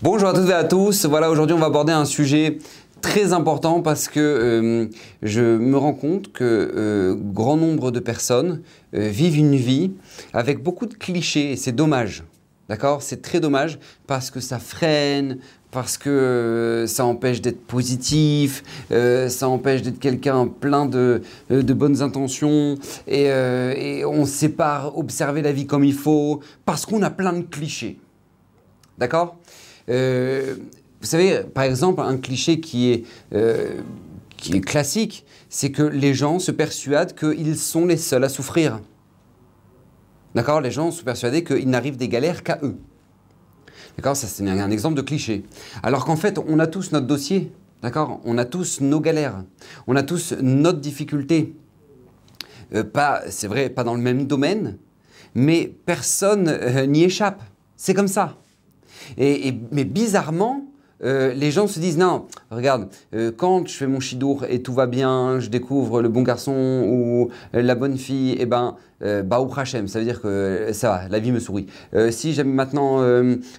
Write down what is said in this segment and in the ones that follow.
Bonjour à toutes et à tous. Voilà, aujourd'hui on va aborder un sujet très important parce que euh, je me rends compte que euh, grand nombre de personnes euh, vivent une vie avec beaucoup de clichés et c'est dommage. D'accord? C'est très dommage parce que ça freine, parce que ça empêche d'être positif, ça empêche d'être quelqu'un plein de, de, bonnes intentions et, et on ne sait pas observer la vie comme il faut parce qu'on a plein de clichés. D'accord? Euh, vous savez, par exemple, un cliché qui est, euh, qui est classique, c'est que les gens se persuadent qu'ils sont les seuls à souffrir. D'accord? Les gens sont persuadés qu'il n'arrive des galères qu'à eux. D'accord? Ça, c'est un exemple de cliché. Alors qu'en fait, on a tous notre dossier. D'accord? On a tous nos galères. On a tous notre difficulté. Euh, pas, c'est vrai, pas dans le même domaine, mais personne n'y échappe. C'est comme ça. Et, mais bizarrement, euh, les gens se disent non, regarde, euh, quand je fais mon chidour et tout va bien, je découvre le bon garçon ou la bonne fille, et eh ben euh, Baou Hachem, ça veut dire que ça va, la vie me sourit. si jamais maintenant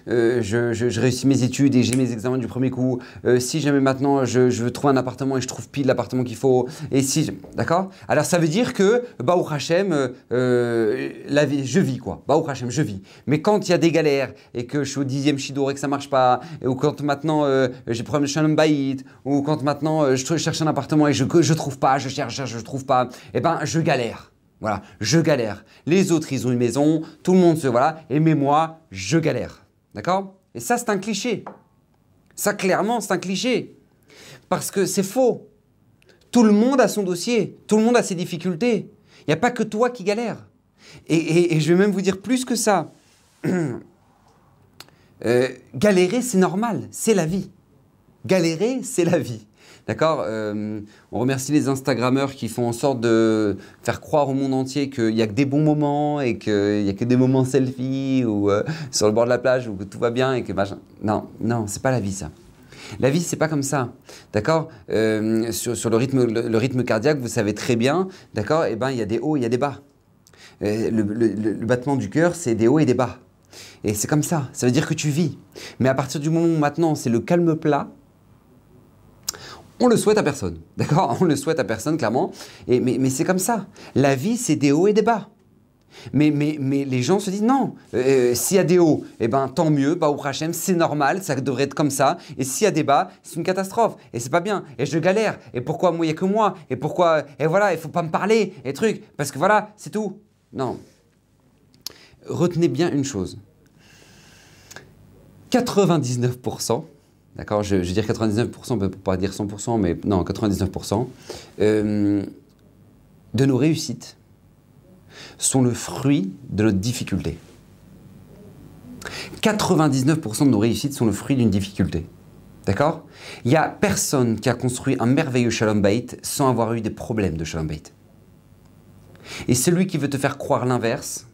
je, réussis mes études et j'ai mes examens du premier coup, si jamais maintenant je, veux trouver un appartement et je trouve pile l'appartement qu'il faut, et si, d'accord? Alors ça veut dire que Baou Hachem, la vie, je vis quoi, Baou Hachem, je vis. Mais quand il y a des galères et que je suis au dixième chidour et que ça marche pas, ou quand maintenant euh, j'ai problème de shalom baït, ou quand maintenant euh, je cherche un appartement et je ne trouve pas, je cherche, je, je trouve pas, eh ben je galère. Voilà, je galère. Les autres, ils ont une maison, tout le monde se voilà, et mais moi, je galère. D'accord? Et ça, c'est un cliché. Ça, clairement, c'est un cliché. Parce que c'est faux. Tout le monde a son dossier, tout le monde a ses difficultés. Il n'y a pas que toi qui galère. et, je vais même vous dire plus que ça. Euh, galérer, c'est normal, c'est la vie. Galérer, c'est la vie. D'accord euh, On remercie les Instagrammeurs qui font en sorte de faire croire au monde entier qu'il n'y a que des bons moments et qu'il n'y a que des moments selfie ou euh, sur le bord de la plage où tout va bien et que machin. Non, non, c'est pas la vie ça. La vie, c'est pas comme ça, d'accord sur, le, rythme, le, cardiaque, vous savez très bien, d'accord Eh ben, il y a des hauts, il y a des bas. le battement du cœur, c'est des hauts et des bas. Et c'est comme ça, ça veut dire que tu vis. Mais à partir du moment où maintenant c'est le calme plat, on le souhaite à personne, d'accord? On le souhaite à personne, clairement. Et, mais, c'est comme ça. La vie, c'est des hauts et des bas. Mais, mais, mais les gens se disent non, euh, s'il y a des hauts, eh ben, tant mieux, bah, au Hachem, c'est normal, ça devrait être comme ça. Et s'il y a des bas, c'est une catastrophe. Et c'est pas bien. Et je galère. Et pourquoi moi, il n'y a que moi? Et pourquoi Et voilà, il faut pas me parler. Et trucs. Parce que voilà, c'est tout. Non. Retenez bien une chose. 99%, d'accord, je, je, veux dire 99% pour pas dire 100%, mais non, 99%, euh, de nos réussites sont le fruit de notre difficulté. 99% de nos réussites sont le fruit d'une difficulté. D'accord? Il n'y a personne qui a construit un merveilleux Shalom Bait sans avoir eu des problèmes de Shalom Bait. Et celui qui veut te faire croire l'inverse,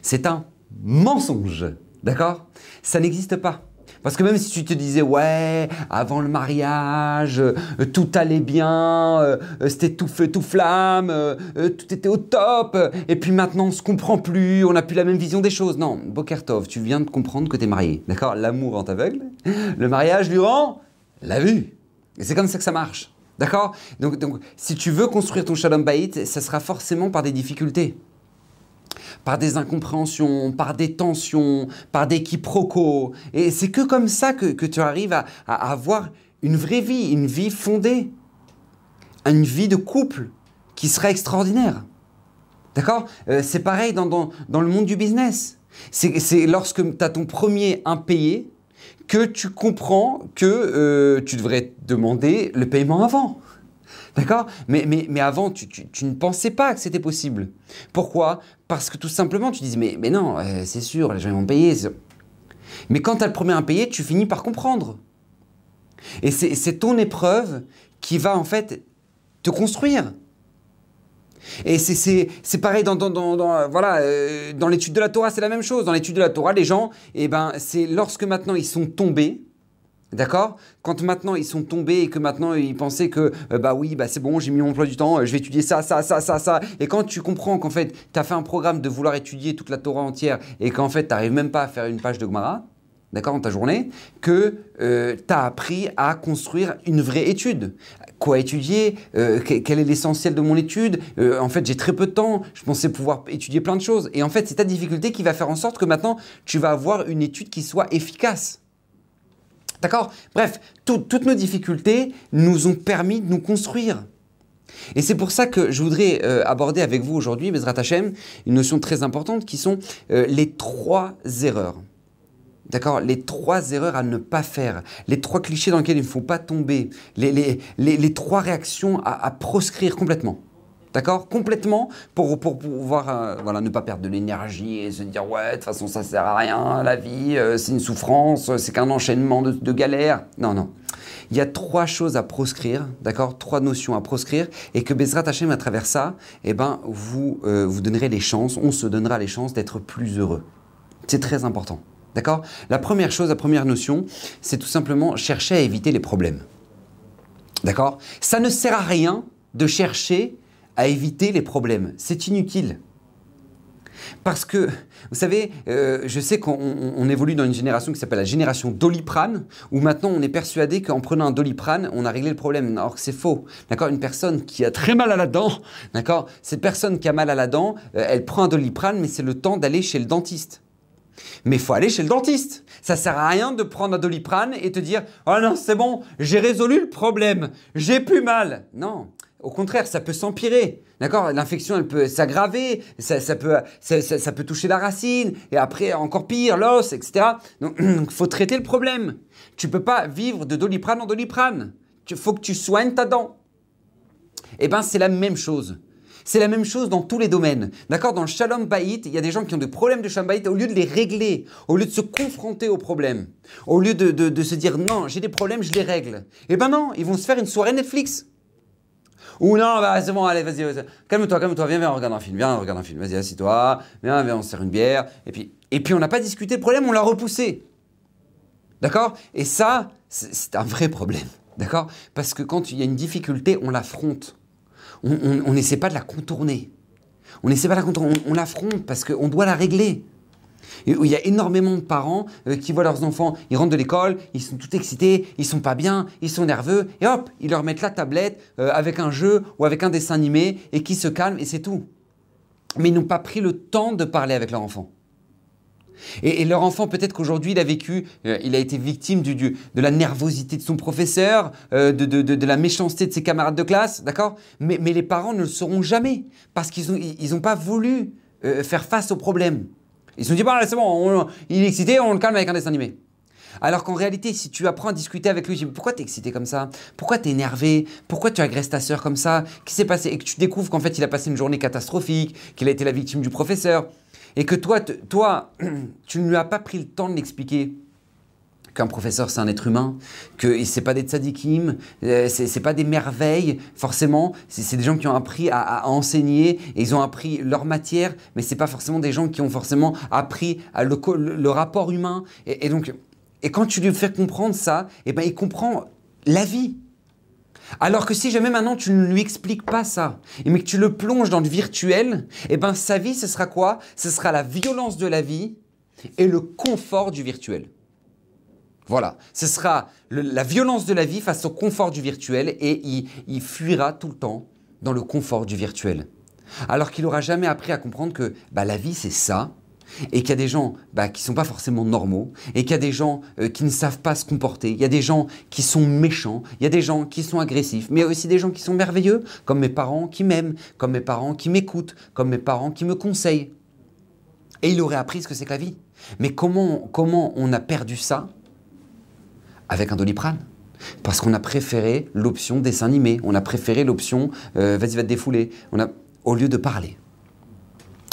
c'est un mensonge. D'accord? Ça n'existe pas. Parce que même si tu te disais, ouais, avant le mariage, euh, tout allait bien, euh, c'était tout feu, tout flamme, euh, tout était au top, et puis maintenant on se comprend plus, on n'a plus la même vision des choses. Non, Bokertov, tu viens de comprendre que tu es marié. D'accord? L'amour rend aveugle, le mariage lui rend la vue. Et c'est comme ça que ça marche. D'accord? Donc, donc, si tu veux construire ton shalom bayit, ça sera forcément par des difficultés par des incompréhensions, par des tensions, par des quiproquos. Et c'est que comme ça que, tu arrives à, avoir une vraie vie, une vie fondée, une vie de couple qui sera extraordinaire. D'accord? Euh, C'est pareil dans, le monde du business. C'est lorsque tu as ton premier impayé que tu comprends que euh, tu devrais demander le paiement avant. D'accord? Mais, mais, mais, avant, tu, tu, ne pensais pas que c'était possible. Pourquoi? Parce que tout simplement, tu disais, mais, mais non, euh, c'est sûr, les gens vont payer. Mais quand tu as le premier payer, tu finis par comprendre. Et c'est ton épreuve qui va en fait te construire. Et c'est pareil dans, dans, dans, voilà, euh, dans l'étude de la Torah, c'est la même chose. Dans l'étude de la Torah, les gens, eh ben, c'est lorsque maintenant ils sont tombés, D'accord? Quand maintenant ils sont tombés et que maintenant ils pensaient que euh, bah oui, bah c'est bon, j'ai mis mon emploi du temps, euh, je vais étudier ça, ça, ça, ça, ça. Et quand tu comprends qu'en fait, tu as fait un programme de vouloir étudier toute la Torah entière et qu'en fait, tu n'arrives même pas à faire une page de Gemara, d'accord, dans ta journée, que euh, tu as appris à construire une vraie étude. Quoi étudier? Euh, Quel est l'essentiel de mon étude? En fait, j'ai très peu de temps. Je pensais pouvoir étudier plein de choses. Et en fait, c'est ta difficulté qui va faire en sorte que maintenant, tu vas avoir une étude qui soit efficace. D'accord? Bref, toutes nos difficultés nous ont permis de nous construire. Et c'est pour ça que je voudrais aborder avec vous aujourd'hui, Bezrat Hashem, une notion très importante qui sont les trois erreurs. D'accord? Les trois erreurs à ne pas faire, les trois clichés dans lesquels il ne faut pas tomber, les, les, trois réactions à, proscrire complètement. D'accord? Complètement pour, pour pouvoir euh, voilà, ne pas perdre de l'énergie et se dire ouais, de toute façon ça sert à rien, la vie euh, c'est une souffrance, c'est qu'un enchaînement de, galères. Non, non. Il y a trois choses à proscrire, d'accord? Trois notions à proscrire et que Bezrat Hashem à travers ça, eh ben, vous, euh, vous donnerez les chances, on se donnera les chances d'être plus heureux. C'est très important. D'accord? La première chose, la première notion, c'est tout simplement chercher à éviter les problèmes. D'accord? Ça ne sert à rien de chercher à éviter les problèmes. C'est inutile. Parce que, vous savez, euh, je sais qu'on évolue dans une génération qui s'appelle la génération doliprane, où maintenant on est persuadé qu'en prenant un doliprane, on a réglé le problème. Alors que c'est faux. D'accord? Une personne qui a très mal à la dent, d'accord? Cette personne qui a mal à la dent, euh, elle prend un doliprane, mais c'est le temps d'aller chez le dentiste. Mais faut aller chez le dentiste. Ça sert à rien de prendre un doliprane et te dire "Oh non, c'est bon, j'ai résolu le problème, j'ai plus mal." Non, au contraire, ça peut s'empirer. D'accord? L'infection, elle peut s'aggraver, ça, peut, ça, peut toucher la racine, et après, encore pire, l'os, etc. Donc, il faut traiter le problème. Tu peux pas vivre de doliprane en doliprane. Il faut que tu soignes ta dent. Eh bien, c'est la même chose. C'est la même chose dans tous les domaines. D'accord? Dans le Shalom Bayit, il y a des gens qui ont des problèmes de Shalom Bayit, au lieu de les régler, au lieu de se confronter aux problèmes, au lieu de, se dire non, j'ai des problèmes, je les règle. Eh ben non, ils vont se faire une soirée Netflix. Ou non, bah c'est bon, allez, vas-y, calme-toi, calme-toi, viens, viens, on regarde un film, viens, on regarde un film, vas-y, assis-toi, viens, viens, on se sert une bière, et puis, et puis on n'a pas discuté le problème, on l'a repoussé. D'accord? Et ça, c'est un vrai problème. D'accord? Parce que quand il y a une difficulté, on l'affronte on n'essaie pas de la contourner. On n'essaie pas de la contourner, on, l'affronte parce qu'on doit la régler. Il y a énormément de parents euh, qui voient leurs enfants, ils rentrent de l'école, ils sont tout excités, ils sont pas bien, ils sont nerveux, et hop, ils leur mettent la tablette euh, avec un jeu ou avec un dessin animé et qui se calment et c'est tout. Mais ils n'ont pas pris le temps de parler avec leur enfant. Et, leur enfant, peut-être qu'aujourd'hui, il a vécu, euh, il a été victime du, de la nervosité de son professeur, de, la méchanceté de ses camarades de classe, d'accord? Mais, les parents ne le sauront jamais, parce qu'ils n'ont pas voulu faire face au problème. Ils se sont dit, bah, c'est bon, il est excité, on le calme avec un dessin animé. Alors qu'en réalité, si tu apprends à discuter avec lui, pourquoi t'es excité comme ça? Pourquoi t'es énervé? Pourquoi tu agresses ta sœur comme ça? Qu'est-ce qui s'est passé? Et que tu découvres qu'en fait, il a passé une journée catastrophique, qu'il a été la victime du professeur. Et que toi, toi, tu ne lui as pas pris le temps de l'expliquer qu'un professeur c'est un être humain, que c'est pas des tzadikim, euh, c'est pas des merveilles forcément, c'est des gens qui ont appris à, enseigner ils ont appris leur matière, mais c'est pas forcément des gens qui ont forcément appris le, rapport humain. Et, donc, et quand tu lui fais comprendre ça, et eh ben il comprend la vie. Alors que si jamais maintenant tu ne lui expliques pas ça, mais que tu le plonges dans le virtuel, eh ben sa vie, ce sera quoi? Ce sera la violence de la vie et le confort du virtuel. Voilà, ce sera la violence de la vie face au confort du virtuel et il, fuira tout le temps dans le confort du virtuel. Alors qu'il n'aura jamais appris à comprendre que bah, la vie c'est ça, et qu'il y a des gens bah, qui ne sont pas forcément normaux, et qu'il y a des gens euh, qui ne savent pas se comporter, il y a des gens qui sont méchants, il y a des gens qui sont agressifs, mais il y a aussi des gens qui sont merveilleux, comme mes parents qui m'aiment, comme mes parents qui m'écoutent, comme mes parents qui me conseillent. Et il aurait appris ce que c'est que la vie. Mais comment, comment on a perdu ça Avec un doliprane. Parce qu'on a préféré l'option dessin animé, on a préféré l'option euh, vas-y va te défouler, on a, au lieu de parler.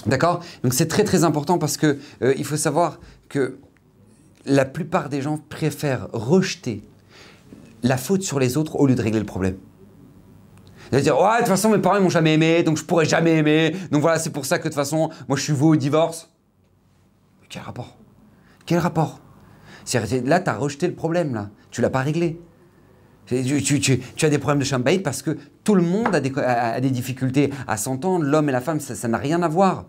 D'accord? Donc c'est très très important parce que euh, il faut savoir que la plupart des gens préfèrent rejeter la faute sur les autres au lieu de régler le problème. Ils dire ouais de toute façon mes parents m'ont jamais aimé donc je pourrais jamais aimer. Donc voilà c'est pour ça que de toute façon moi je suis voué au divorce. quel rapport? Quel rapport? Là tu as rejeté le problème là, tu l'as pas réglé. Tu, as des problèmes de chambaït parce que tout le monde a des, difficultés à s'entendre, l'homme et la femme, ça n'a rien à voir.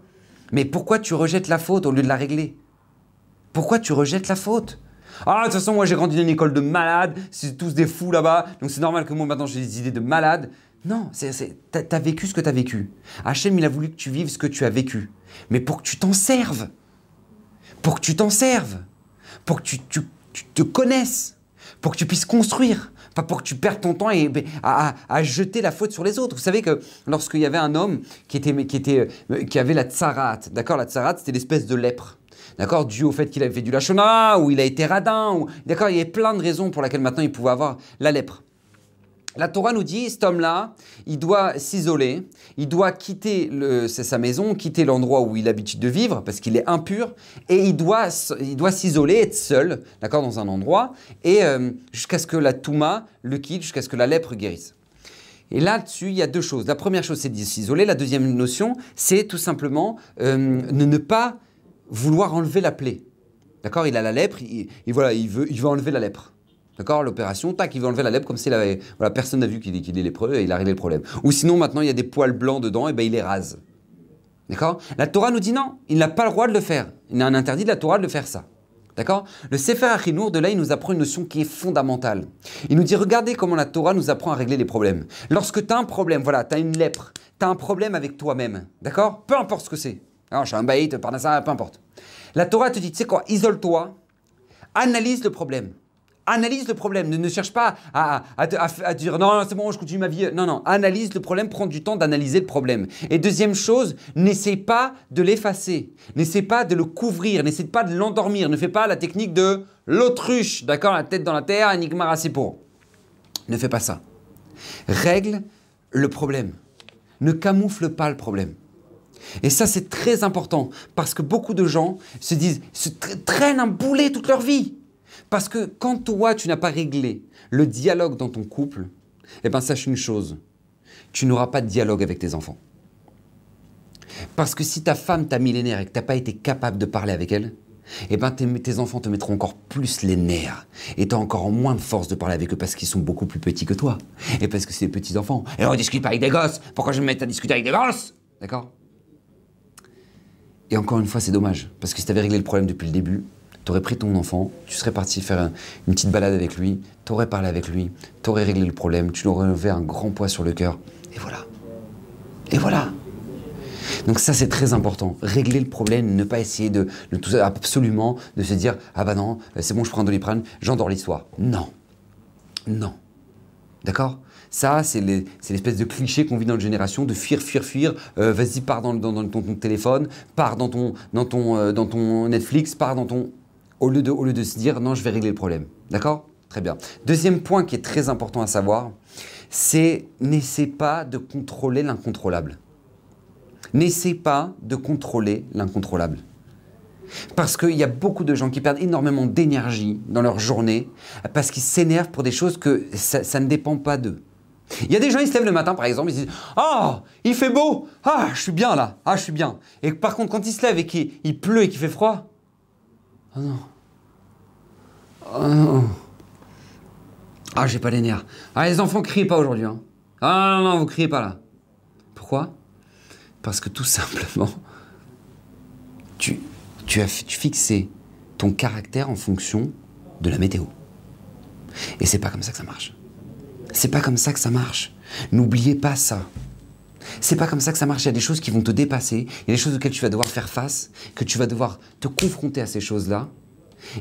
Mais pourquoi tu rejettes la faute au lieu de la régler? Pourquoi tu rejettes la faute? Ah, de toute façon, moi j'ai grandi dans une école de malades, c'est tous des fous là-bas, donc c'est normal que moi maintenant j'ai des idées de malades. Non, t'as, as vécu ce que tu as vécu. Hachem, il a voulu que tu vives ce que tu as vécu. Mais pour que tu t'en serves. Pour que tu t'en serves. Pour que tu, te connaisses. Pour que tu puisses construire. Pas pour que tu perdes ton temps et, à, jeter la faute sur les autres. Vous savez que lorsqu'il y avait un homme qui, était, euh, qui avait la tsarat, d'accord La tsarat, c'était l'espèce de lèpre d'accord, dû au fait qu'il avait fait du lachona, ou il a été radin, d'accord, il y a plein de raisons pour lesquelles maintenant il pouvait avoir la lèpre. La Torah nous dit, cet homme-là, il doit s'isoler, il doit quitter sa maison, quitter l'endroit où il a l'habitude de vivre, parce qu'il est impur, et il doit, il doit s'isoler, être seul, d'accord, dans un endroit, et euh, jusqu'à ce que la Touma le quitte, jusqu'à ce que la lèpre guérisse. Et là-dessus, il y a deux choses. La première chose, c'est de s'isoler. La deuxième notion, c'est tout simplement euh, ne pas vouloir enlever la plaie. D'accord? Il a la lèpre, il, voilà, il veut, il veut enlever la lèpre. D'accord L'opération, tac, il veut enlever la lèpre comme avait. Voilà, personne n'a vu qu'il est lépreux et il a réglé le problème. Ou sinon, maintenant, il y a des poils blancs dedans, et ben il les rase. D'accord? La Torah nous dit non, il n'a pas le droit de le faire. Il a un interdit de la Torah de faire ça. D'accord? Le Sefer Achinour, de là, il nous apprend une notion qui est fondamentale. Il nous dit regardez comment la Torah nous apprend à régler les problèmes. Lorsque tu as un problème, voilà, tu as une lèpre, tu as un problème avec toi-même. D'accord? Peu importe ce que c'est. Alors, je suis un baït, ça, peu importe. La Torah te dit, tu sais quoi, isole-toi, analyse le problème. Analyse le problème. Ne, cherche pas à, dire non, c'est bon, je continue ma vie. Non, non. Analyse le problème, prends du temps d'analyser le problème. Et deuxième chose, n'essaie pas de l'effacer. N'essaie pas de le couvrir. N'essaie pas de l'endormir. Ne fais pas la technique de l'autruche. D'accord? La tête dans la terre, enigma pour. Ne fais pas ça. Règle le problème. Ne camoufle pas le problème. Et ça, c'est très important parce que beaucoup de gens se disent, se traînent un boulet toute leur vie. Parce que quand toi, tu n'as pas réglé le dialogue dans ton couple, eh bien, sache une chose, tu n'auras pas de dialogue avec tes enfants. Parce que si ta femme t'a millénaire et que tu n'as pas été capable de parler avec elle, eh ben tes, enfants te mettront encore plus les nerfs et tu as encore moins de force de parler avec eux parce qu'ils sont beaucoup plus petits que toi et parce que c'est des petits enfants. Et on discute pas avec des gosses. Pourquoi je me mets à discuter avec des gosses? D'accord? Et encore une fois, c'est dommage, parce que si tu avais réglé le problème depuis le début, tu aurais pris ton enfant, tu serais parti faire une petite balade avec lui, tu aurais parlé avec lui, tu aurais réglé le problème, tu lui aurais levé un grand poids sur le cœur, et voilà. Et voilà. Donc ça c'est très important. Régler le problème, ne pas essayer de, tout absolument de se dire ah bah non c'est bon je prends un doliprane, j'endors l'histoire. Non, non, d'accord? Ça, c'est l'espèce de cliché qu'on vit dans notre génération de fuir, fuir, fuir. Euh, vas-y, pars dans, ton, téléphone, pars dans ton, dans, ton, euh, dans ton Netflix, pars dans ton. Au lieu, de, se dire non, je vais régler le problème. D'accord? Très bien. Deuxième point qui est très important à savoir, c'est n'essaie pas de contrôler l'incontrôlable. N'essaie pas de contrôler l'incontrôlable. Parce qu'il y a beaucoup de gens qui perdent énormément d'énergie dans leur journée parce qu'ils s'énervent pour des choses que ça ne dépend pas d'eux. Il y a des gens, ils se lèvent le matin, par exemple, ils se disent Ah, il fait beau Ah, je suis bien là Ah, je suis bien. Et par contre, quand ils se lèvent et qu'il pleut et qu'il fait froid Ah non. Ah non. Ah, j'ai pas les nerfs. Ah, les enfants, criez pas aujourd'hui. Hein. Ah non, non, vous criez pas là. Pourquoi? Parce que tout simplement, tu, tu as fixé ton caractère en fonction de la météo. Et c'est pas comme ça que ça marche. C'est pas comme ça que ça marche. N'oubliez pas ça. C'est pas comme ça que ça marche. Il y a des choses qui vont te dépasser. Il y a des choses auxquelles tu vas devoir faire face, que tu vas devoir te confronter à ces choses-là.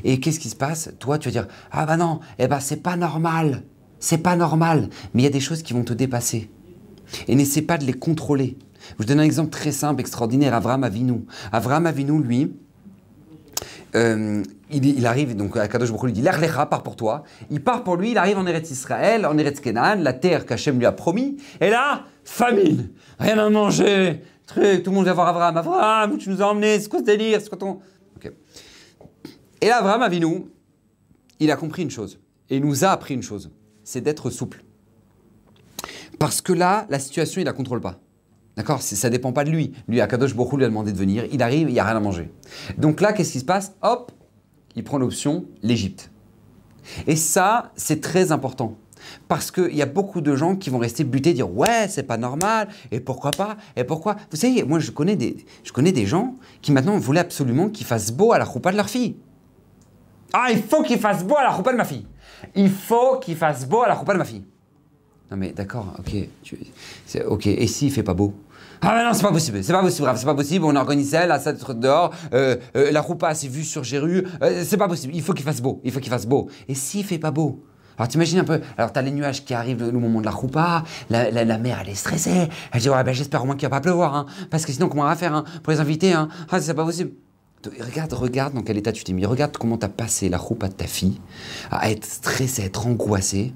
Et qu'est-ce qui se passe? Toi, tu vas dire Ah bah non, eh bah c'est pas normal. C'est pas normal. Mais il y a des choses qui vont te dépasser. Et n'essaie pas de les contrôler. Je vous donne un exemple très simple, extraordinaire. Avraham Avinu. Avraham Avinu, lui, euh, il, arrive, donc Kadosh Baruch lui dit L'Erlecha part pour toi. Il part pour lui, il arrive en Eretz Israël, en Eretz Kenan, la terre qu'Hachem lui a promis. Et là, famine, rien à manger, truc, tout le monde vient voir. Abraham, où tu nous as emmenés C'est quoi ce délire C'est quoi ton. Et là, Abraham Avinu, il a compris une chose. Et il nous a appris une chose c'est d'être souple. Parce que là, la situation, il la contrôle pas. D'accord Ça ne dépend pas de lui. Lui, Akadosh Borou lui a demandé de venir. Il arrive, il n'y a rien à manger. Donc là, qu'est-ce qui se passe? Hop, il prend l'option l'Égypte. Et ça, c'est très important. Parce qu'il y a beaucoup de gens qui vont rester butés, dire ouais, c'est pas normal, et pourquoi pas, et pourquoi? Vous savez, moi je connais des, je connais des gens qui maintenant voulaient absolument qu'ils fassent beau à la roupa de leur fille. Ah, il faut qu'il fasse beau à la roupa de ma fille. Il faut qu'il fasse beau à la roupa de ma fille. Non mais d'accord, ok. ok, et s'il fait pas beau? Ah mais non, c'est pas possible, c'est pas possible, c'est pas possible, on à 7 heures dehors, euh, euh, la roupa s'est vue sur Géru, euh, c'est pas possible, il faut qu'il fasse beau, il faut qu'il fasse beau. Et s'il fait pas beau? Alors t'imagines un peu, alors t'as les nuages qui arrivent le, le moment de la roupa, la, la, la mer elle est stressée, elle dit ouais ben j'espère au moins qu'il va pas pleuvoir, hein, parce que sinon comment on va faire hein, pour les invités, hein, ah c'est pas possible. Regarde, regarde dans quel état tu t'es mis, regarde comment t'as passé la roupa de ta fille à être stressée, à être angoissée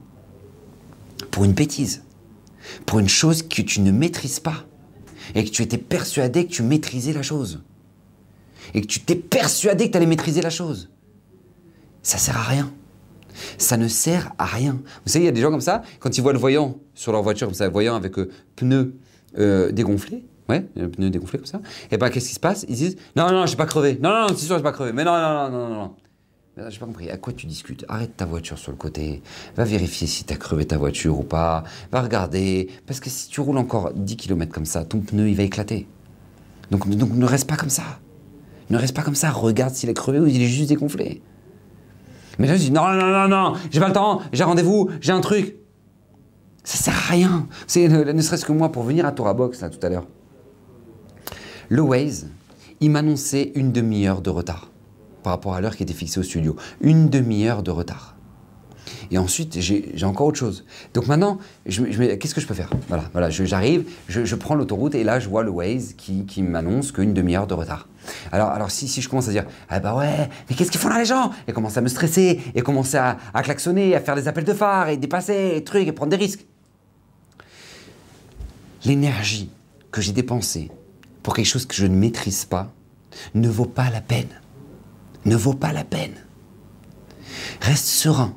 pour une bêtise, pour une chose que tu ne maîtrises pas et que tu étais persuadé que tu maîtrisais la chose. Et que tu t'es persuadé que tu allais maîtriser la chose. Ça sert à rien. Ça ne sert à rien. Vous savez, il y a des gens comme ça, quand ils voient le voyant sur leur voiture, comme ça, le voyant avec euh, pneus euh, dégonflés, ouais, le pneu dégonflé comme ça, et ben qu'est-ce qui se passe? Ils disent Non, non, j'ai pas crevé. Non, non, non, c'est sûr, j'ai pas crevé. Mais non, non, non, non, non, non. J'ai pas compris. À quoi tu discutes? Arrête ta voiture sur le côté. Va vérifier si t'as crevé ta voiture ou pas. Va regarder. Parce que si tu roules encore 10 km comme ça, ton pneu il va éclater. Donc, donc ne reste pas comme ça. Ne reste pas comme ça. Regarde s'il est crevé ou il est juste dégonflé. Mais je dis non, non, non, non, j'ai pas le temps, j'ai rendez-vous, j'ai un truc. Ça sert à rien. C'est ne, ne serait-ce que moi pour venir à Torah Box là tout à l'heure. Le Waze, il m'annonçait une demi-heure de retard par rapport à l'heure qui était fixée au studio. Une demi-heure de retard. Et ensuite, j'ai encore autre chose. Donc maintenant, qu'est-ce que je peux faire? Voilà, voilà j'arrive, je, prends l'autoroute et là, je vois le Waze qui, m'annonce qu'une demi-heure de retard. Alors, alors si, je commence à dire, ah bah ouais, mais qu'est-ce qu'ils font là les gens? Et commencer à me stresser, et commencer à, à klaxonner, à faire des appels de phare, et dépasser, et trucs, et prendre des risques. L'énergie que j'ai dépensée pour quelque chose que je ne maîtrise pas ne vaut pas la peine. Ne vaut pas la peine. Reste serein.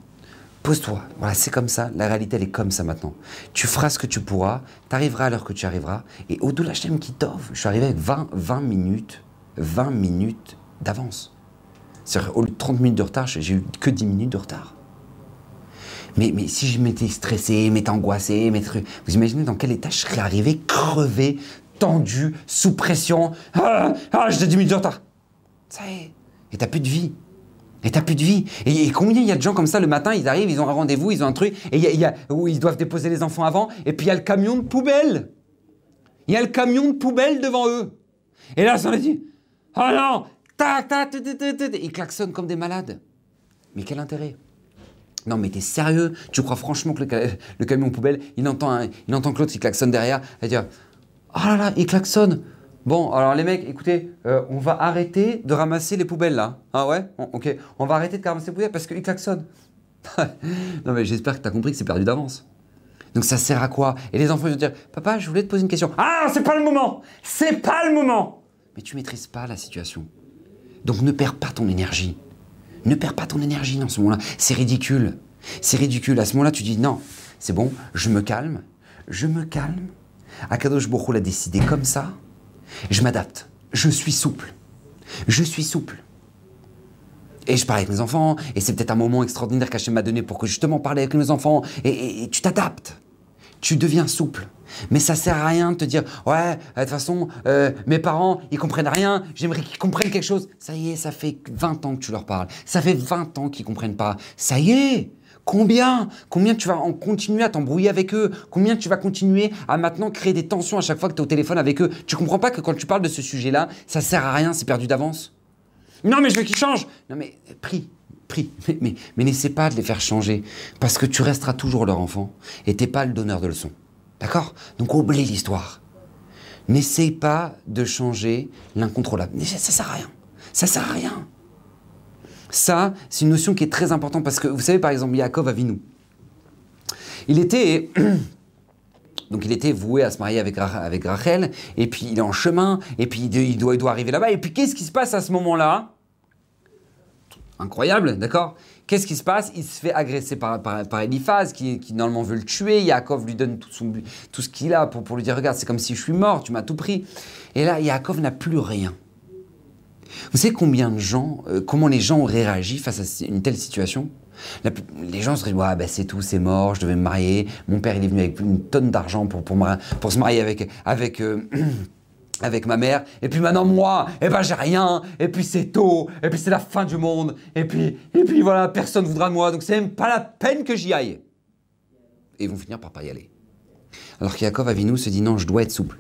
Pose-toi. Voilà, c'est comme ça. La réalité, elle est comme ça maintenant. Tu feras ce que tu pourras. Tu arriveras à l'heure que tu arriveras. Et au-delà, je t'aime qui t'offre. Je suis arrivé avec 20, 20 minutes, 20 minutes d'avance. C'est-à-dire, au lieu de 30 minutes de retard, j'ai eu que 10 minutes de retard. Mais, mais si je m'étais stressé, m'étais angoissé, m'étais... vous imaginez dans quel état je serais arrivé crevé, tendu, sous pression. Ah, ah j'ai 10 minutes de retard. Ça y est. Et t'as plus de vie. Et t'as plus de vie. Et, combien il y a de gens comme ça le matin, ils arrivent, ils ont un rendez-vous, ils ont un truc, et il y a, il où ils doivent déposer les enfants avant, et puis il y a le camion de poubelle. Il y a le camion de poubelle devant eux. Et là, ça me dit, oh non, tac, tac, ils klaxonnent comme des malades. Mais quel intérêt? Non mais t'es sérieux? Tu crois franchement que le, ca- le camion poubelle, il entend, il entend que l'autre qui klaxonne derrière, et dire Oh là là, il klaxonne Bon, alors les mecs, écoutez, euh, on va arrêter de ramasser les poubelles là. Ah ouais? On- Ok, on va arrêter de ramasser les poubelles parce qu'il klaxonne. non mais j'espère que t'as compris que c'est perdu d'avance. Donc ça sert à quoi? Et les enfants ils vont dire Papa, je voulais te poser une question. Ah, c'est pas le moment C'est pas le moment Mais tu maîtrises pas la situation. Donc ne perds pas ton énergie. Ne perds pas ton énergie dans ce moment-là. C'est ridicule. C'est ridicule. À ce moment-là, tu dis non, c'est bon, je me calme. Je me calme. Akadosh Hu l'a décidé comme ça. Je m'adapte. Je suis souple. Je suis souple. Et je parle avec mes enfants, et c'est peut-être un moment extraordinaire qu'Hachem m'a donné pour que justement parler avec mes enfants, et, tu t'adaptes. Tu deviens souple. Mais ça sert à rien de te dire, ouais, de toute façon, euh, mes parents, ils comprennent rien, j'aimerais qu'ils comprennent quelque chose. Ça y est, ça fait 20 ans que tu leur parles. Ça fait 20 ans qu'ils comprennent pas. Ça y est Combien Combien tu vas continuer à t'embrouiller avec eux? Combien tu vas continuer à maintenant créer des tensions à chaque fois que tu es au téléphone avec eux? Tu comprends pas que quand tu parles de ce sujet-là, ça sert à rien, c'est perdu d'avance? Non, mais je veux qu'ils changent. Non, mais euh, prie, prie. Mais, n'essaie pas de les faire changer. Parce que tu resteras toujours leur enfant. Et t'es pas le donneur de leçons. D'accord? Donc oublie l'histoire. N'essaye pas de changer l'incontrôlable. Ça, ça sert à rien. Ça sert à rien. Ça, c'est une notion qui est très importante parce que vous savez, par exemple, Yaakov Avinu. Il était. Donc il était voué à se marier avec, avec Rachel, et puis il est en chemin, et puis il doit, il doit, arriver là-bas, et puis qu'est-ce qui se passe à ce moment-là? Incroyable, d'accord? Qu'est-ce qui se passe? Il se fait agresser par, par, par Eliphaz, qui, qui normalement veut le tuer. Yaakov lui donne tout, son, tout ce qu'il a pour, pour lui dire Regarde, c'est comme si je suis mort, tu m'as tout pris. Et là, Yaakov n'a plus rien. Vous savez combien de gens, euh, comment les gens auraient réagi face à une telle situation? Les gens seraient dit, ouais, bah, c'est tout, c'est mort, je devais me marier. Mon père, est venu avec une tonne d'argent pour, pour, se marier avec, avec, euh, avec ma mère, et puis maintenant moi, eh ben j'ai rien, et puis c'est tôt, et puis c'est la fin du monde, et puis, et puis voilà, personne voudra de moi, donc c'est même pas la peine que j'y aille. Et ils vont finir par pas y aller. Alors qu'Yakov Avinu se dit non, je dois être souple.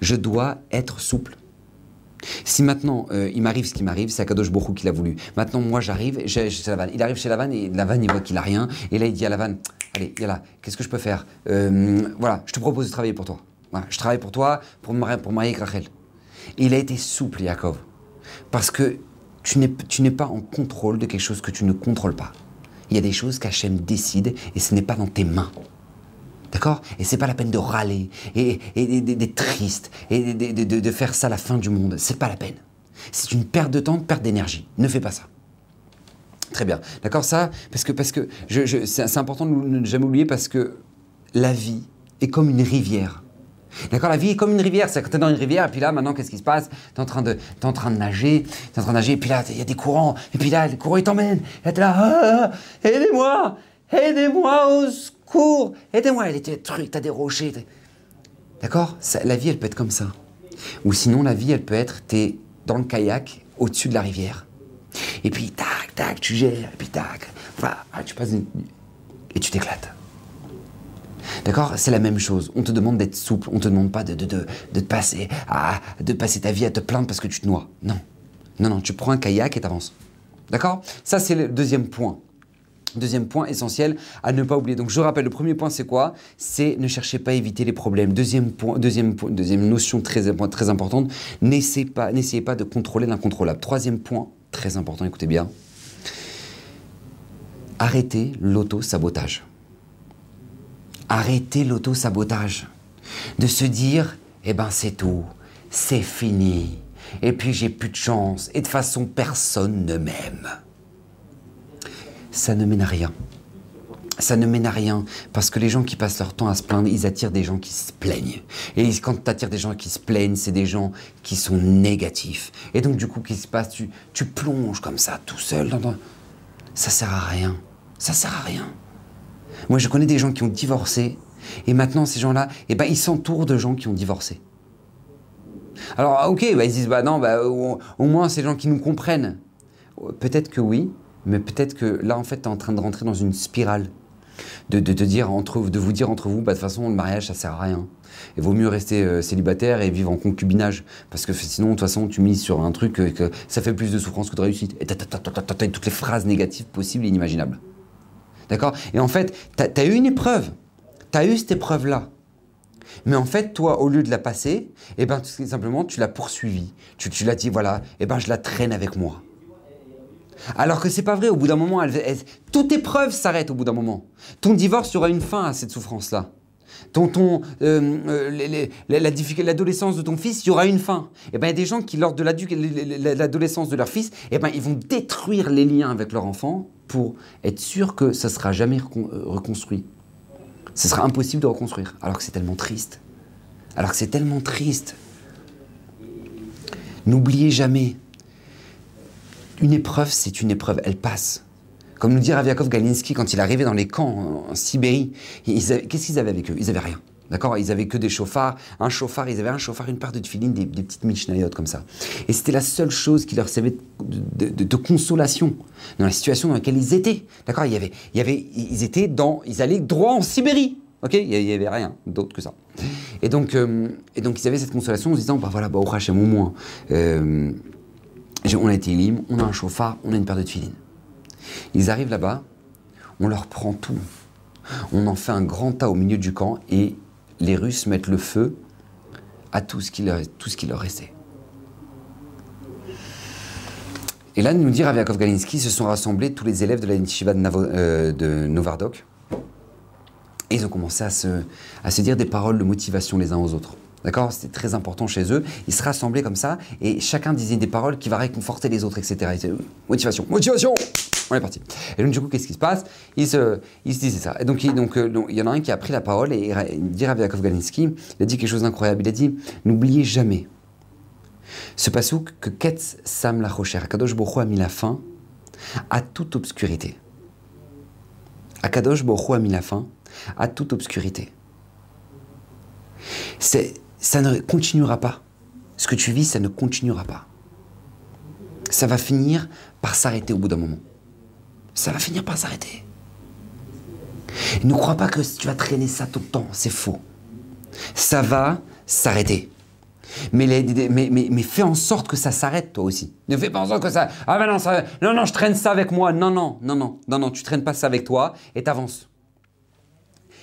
Je dois être souple. Si maintenant euh, il m'arrive ce qui m'arrive, c'est Akadosh Borou qui l'a voulu. Maintenant, moi j'arrive chez Lavan. Il arrive chez Lavan et Lavan il voit qu'il a rien. Et là il dit à Lavan Allez, là, qu'est-ce que je peux faire? Euh, Voilà, je te propose de travailler pour toi. je travaille pour toi pour, pour marier avec Rachel. Et il a été souple, Yaakov. Parce que tu n'es pas en contrôle de quelque chose que tu ne contrôles pas. Il y a des choses qu'Hachem décide et ce n'est pas dans tes mains. D'accord? Et c'est pas la peine de râler et, d'être triste et de, faire ça la fin du monde. C'est pas la peine. C'est une perte de temps, une perte d'énergie. Ne fais pas ça. Très bien. D'accord? Ça, parce que, parce que c'est important de ne jamais oublier parce que la vie est comme une rivière. D'accord? La vie est comme une rivière. C'est quand tu es dans une rivière, et puis là, maintenant, qu'est-ce qui se passe? Tu es, en train de, en train de nager, tu en train de nager, et puis là, il y a des courants, et puis là, les courants, ils t'emmènent. Et tu es là, ah, aidez-moi Aidez-moi au secours Aidez-moi Il y a des trucs, tu as des rochers. D'accord? La vie, elle peut être comme ça. Ou sinon, la vie, elle peut être, tu es dans le kayak, au-dessus de la rivière. Et puis, tac, tac, tu gères, et puis tac, voilà, tu passes et tu t'éclates. D'accord? C'est la même chose. On te demande d'être souple. On te demande pas de, de, de, de, passer à, de passer ta vie à te plaindre parce que tu te noies. Non. Non, non, tu prends un kayak et t'avances. D'accord? Ça, c'est le deuxième point. Deuxième point essentiel à ne pas oublier. Donc je rappelle, le premier point c'est quoi? C'est ne cherchez pas à éviter les problèmes. Deuxième point, deuxième, notion très, très importante, n'essayez pas, n'essayez pas de contrôler l'incontrôlable. Troisième point, très important, écoutez bien. Arrêtez l'auto-sabotage. Arrêtez l'auto-sabotage. De se dire, eh ben c'est tout, c'est fini. Et puis j'ai plus de chance. Et de façon, personne ne m'aime. Ça ne mène à rien. Ça ne mène à rien parce que les gens qui passent leur temps à se plaindre, ils attirent des gens qui se plaignent. Et quand tu attires des gens qui se plaignent, c'est des gens qui sont négatifs. Et donc du coup, qu'est-ce qui se passe tu, plonges comme ça, tout seul dans... Ça sert à rien. Ça sert à rien. Moi, je connais des gens qui ont divorcé, et maintenant, ces gens-là, eh ben, ils s'entourent de gens qui ont divorcé. Alors, ah, ok, bah, ils disent, bah non, bah, au, moins, ces gens qui nous comprennent. Peut-être que oui, mais peut-être que là, en fait, tu es en train de rentrer dans une spirale. De, de, dire entre, de vous dire entre vous, bah, de toute façon, le mariage, ça sert à rien. Il vaut mieux rester euh, célibataire et vivre en concubinage. Parce que sinon, de toute façon, tu mises sur un truc euh, que ça fait plus de souffrance que de réussite. Et tu as toutes les phrases négatives possibles et inimaginables. D'accord? Et en fait, tu as, eu une épreuve. Tu as eu cette épreuve-là. Mais en fait, toi, au lieu de la passer, eh ben, tout simplement, tu l'as poursuivie. Tu, tu l'as dit, voilà, eh ben, je la traîne avec moi. Alors que c'est pas vrai, au bout d'un moment, toute épreuve s'arrête au bout d'un moment. Ton divorce, aura une fin à cette souffrance-là. Ton, ton, euh, euh, l'adolescence de ton fils, il y aura une fin. Et eh ben, il y a des gens qui, lors de l'adolescence de leur fils, eh ben, ils vont détruire les liens avec leur enfant pour être sûr que ça ne sera jamais euh, reconstruit. Ce sera impossible de reconstruire, alors que c'est tellement triste. Alors que c'est tellement triste. N'oubliez jamais, une épreuve, c'est une épreuve, elle passe. Comme nous dit Raviakov Galinski quand il arrivait dans les camps en, Sibérie, qu'est-ce qu'ils avaient avec eux? Ils n'avaient rien. D'accord? Ils avaient que des chauffards, un chauffard, ils avaient un chauffard, une part de tufiline, des, petites mishnayot comme ça. Et c'était la seule chose qui leur servait de, consolation dans la situation dans laquelle ils étaient. D'accord? Il y avait, il y avait, Ils étaient dans. Ils allaient droit en Sibérie. Ok? Il n'y avait rien d'autre que ça. Et donc, euh, et donc, ils avaient cette consolation en se disant bah voilà, bah, au Hachem, au moins, euh, on a été libre, on a un chauffard, on a une paire de tuilines. Ils arrivent là-bas, on leur prend tout. On en fait un grand tas au milieu du camp et les Russes mettent le feu à tout ce qui leur, tout ce qui leur restait. Et là, nous dit Raviakov Galinsky, se sont rassemblés tous les élèves de la yeshiva de, euh, Novardok. Et ils ont commencé à se dire des paroles de motivation les uns aux autres. D'accord? C'était très important chez eux. Ils se rassemblaient comme ça et chacun disait des paroles qui va réconforter les autres, etc. motivation, motivation On est parti. Et donc, du coup, qu'est-ce qui se passe? Ils se, ils se disaient ça. Et donc, il, donc, euh, il y en a un qui a pris la parole et il dit Rav Yaakov il a dit quelque chose d'incroyable. Il a dit N'oubliez jamais ce pasouk que Ketz Sam la Rocher, Akadosh Boko a mis la fin à toute obscurité. Akadosh Boko a mis la fin à toute obscurité. C'est ça ne continuera pas. ce que tu vis, ça ne continuera pas. Ça va finir par s'arrêter au bout d'un moment. Ça va finir par s'arrêter. Ne crois pas que tu vas traîner ça tout le temps, c'est faux. Ça va s'arrêter. Mais, fais en sorte que ça s'arrête toi aussi. Ne fais pas en sorte que ça... Ah ben non, non, non, je traîne ça avec moi. Non, non, non, non, non, non, tu traînes pas ça avec toi et t'avances.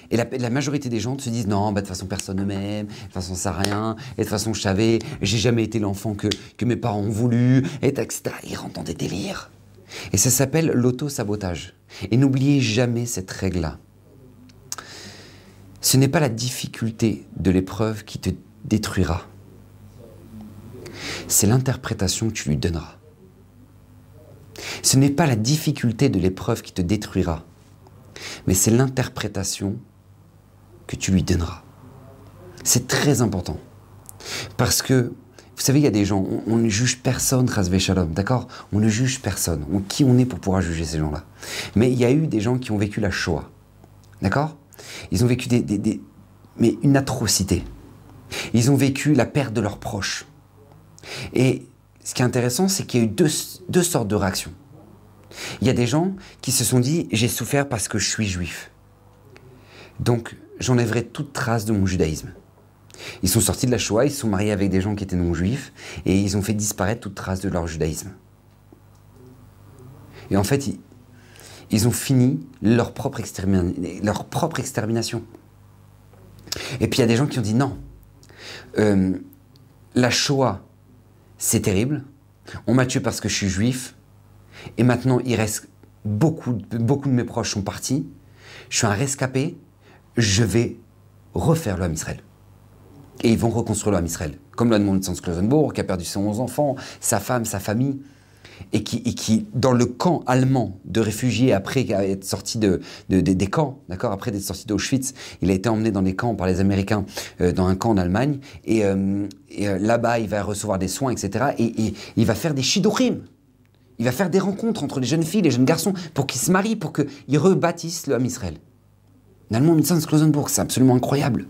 Et la, majorité des gens se disent non, bah, de toute façon personne ne m'aime, de toute façon ça rien, et de toute façon je savais, j'ai jamais été l'enfant que, que mes parents ont voulu, et etc. Ils rentrent dans des délires. Et ça s'appelle l'auto-sabotage. Et n'oubliez jamais cette règle-là. Ce n'est pas la difficulté de l'épreuve qui te détruira. C'est l'interprétation que tu lui donneras. Ce n'est pas la difficulté de l'épreuve qui te détruira, mais c'est l'interprétation que tu lui donneras. C'est très important. Parce que, vous savez, il y a des gens, on, ne juge personne, Razvé Shalom, d'accord? On ne juge personne. qui on est pour pouvoir juger ces gens-là? Mais il y a eu des gens qui ont vécu la Shoah, d'accord? Ils ont vécu des, mais une atrocité. Ils ont vécu la perte de leurs proches. Et ce qui est intéressant, c'est qu'il y a eu deux, deux sortes de réactions. Il y a des gens qui se sont dit j'ai souffert parce que je suis juif. Donc j'enlèverai toute trace de mon judaïsme. Ils sont sortis de la Shoah, ils sont mariés avec des gens qui étaient non juifs et ils ont fait disparaître toute trace de leur judaïsme. Et en fait, ils, ont fini leur propre, leur propre extermination. Et puis il y a des gens qui ont dit non, euh, la Shoah, c'est terrible, on m'a tué parce que je suis juif, et maintenant il reste beaucoup, beaucoup de mes proches sont partis, je suis un rescapé, je vais refaire l'homme Israël. Et ils vont reconstruire l'homme Israël. Comme l'a demandé Sans Klosenbourg, qui a perdu ses 11 enfants, sa femme, sa famille et qui, qui, dans le camp allemand de réfugiés, après être sorti de, des camps, d'accord, après d'être sorti d'Auschwitz, il a été emmené dans les camps par les Américains, euh, dans un camp en Allemagne, et, euh, euh, là-bas, il va recevoir des soins, etc., et, il va faire des shidorim. Il va faire des rencontres entre les jeunes filles, les jeunes garçons, pour qu'ils se marient, pour qu'ils rebâtissent l'homme Israël. Allemand, Mitzans Klosenburg, c'est absolument incroyable.